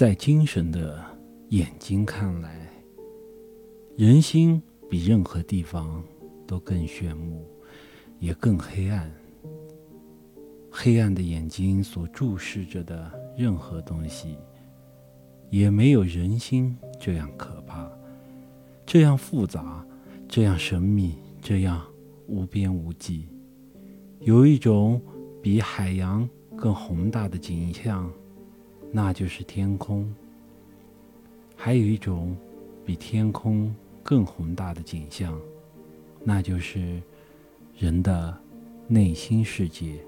在精神的眼睛看来，人心比任何地方都更炫目，也更黑暗。黑暗的眼睛所注视着的任何东西，也没有人心这样可怕，这样复杂，这样神秘，这样无边无际。有一种比海洋更宏大的景象，那就是天空；还有一种比天空更宏大的景象，那就是人的内心世界。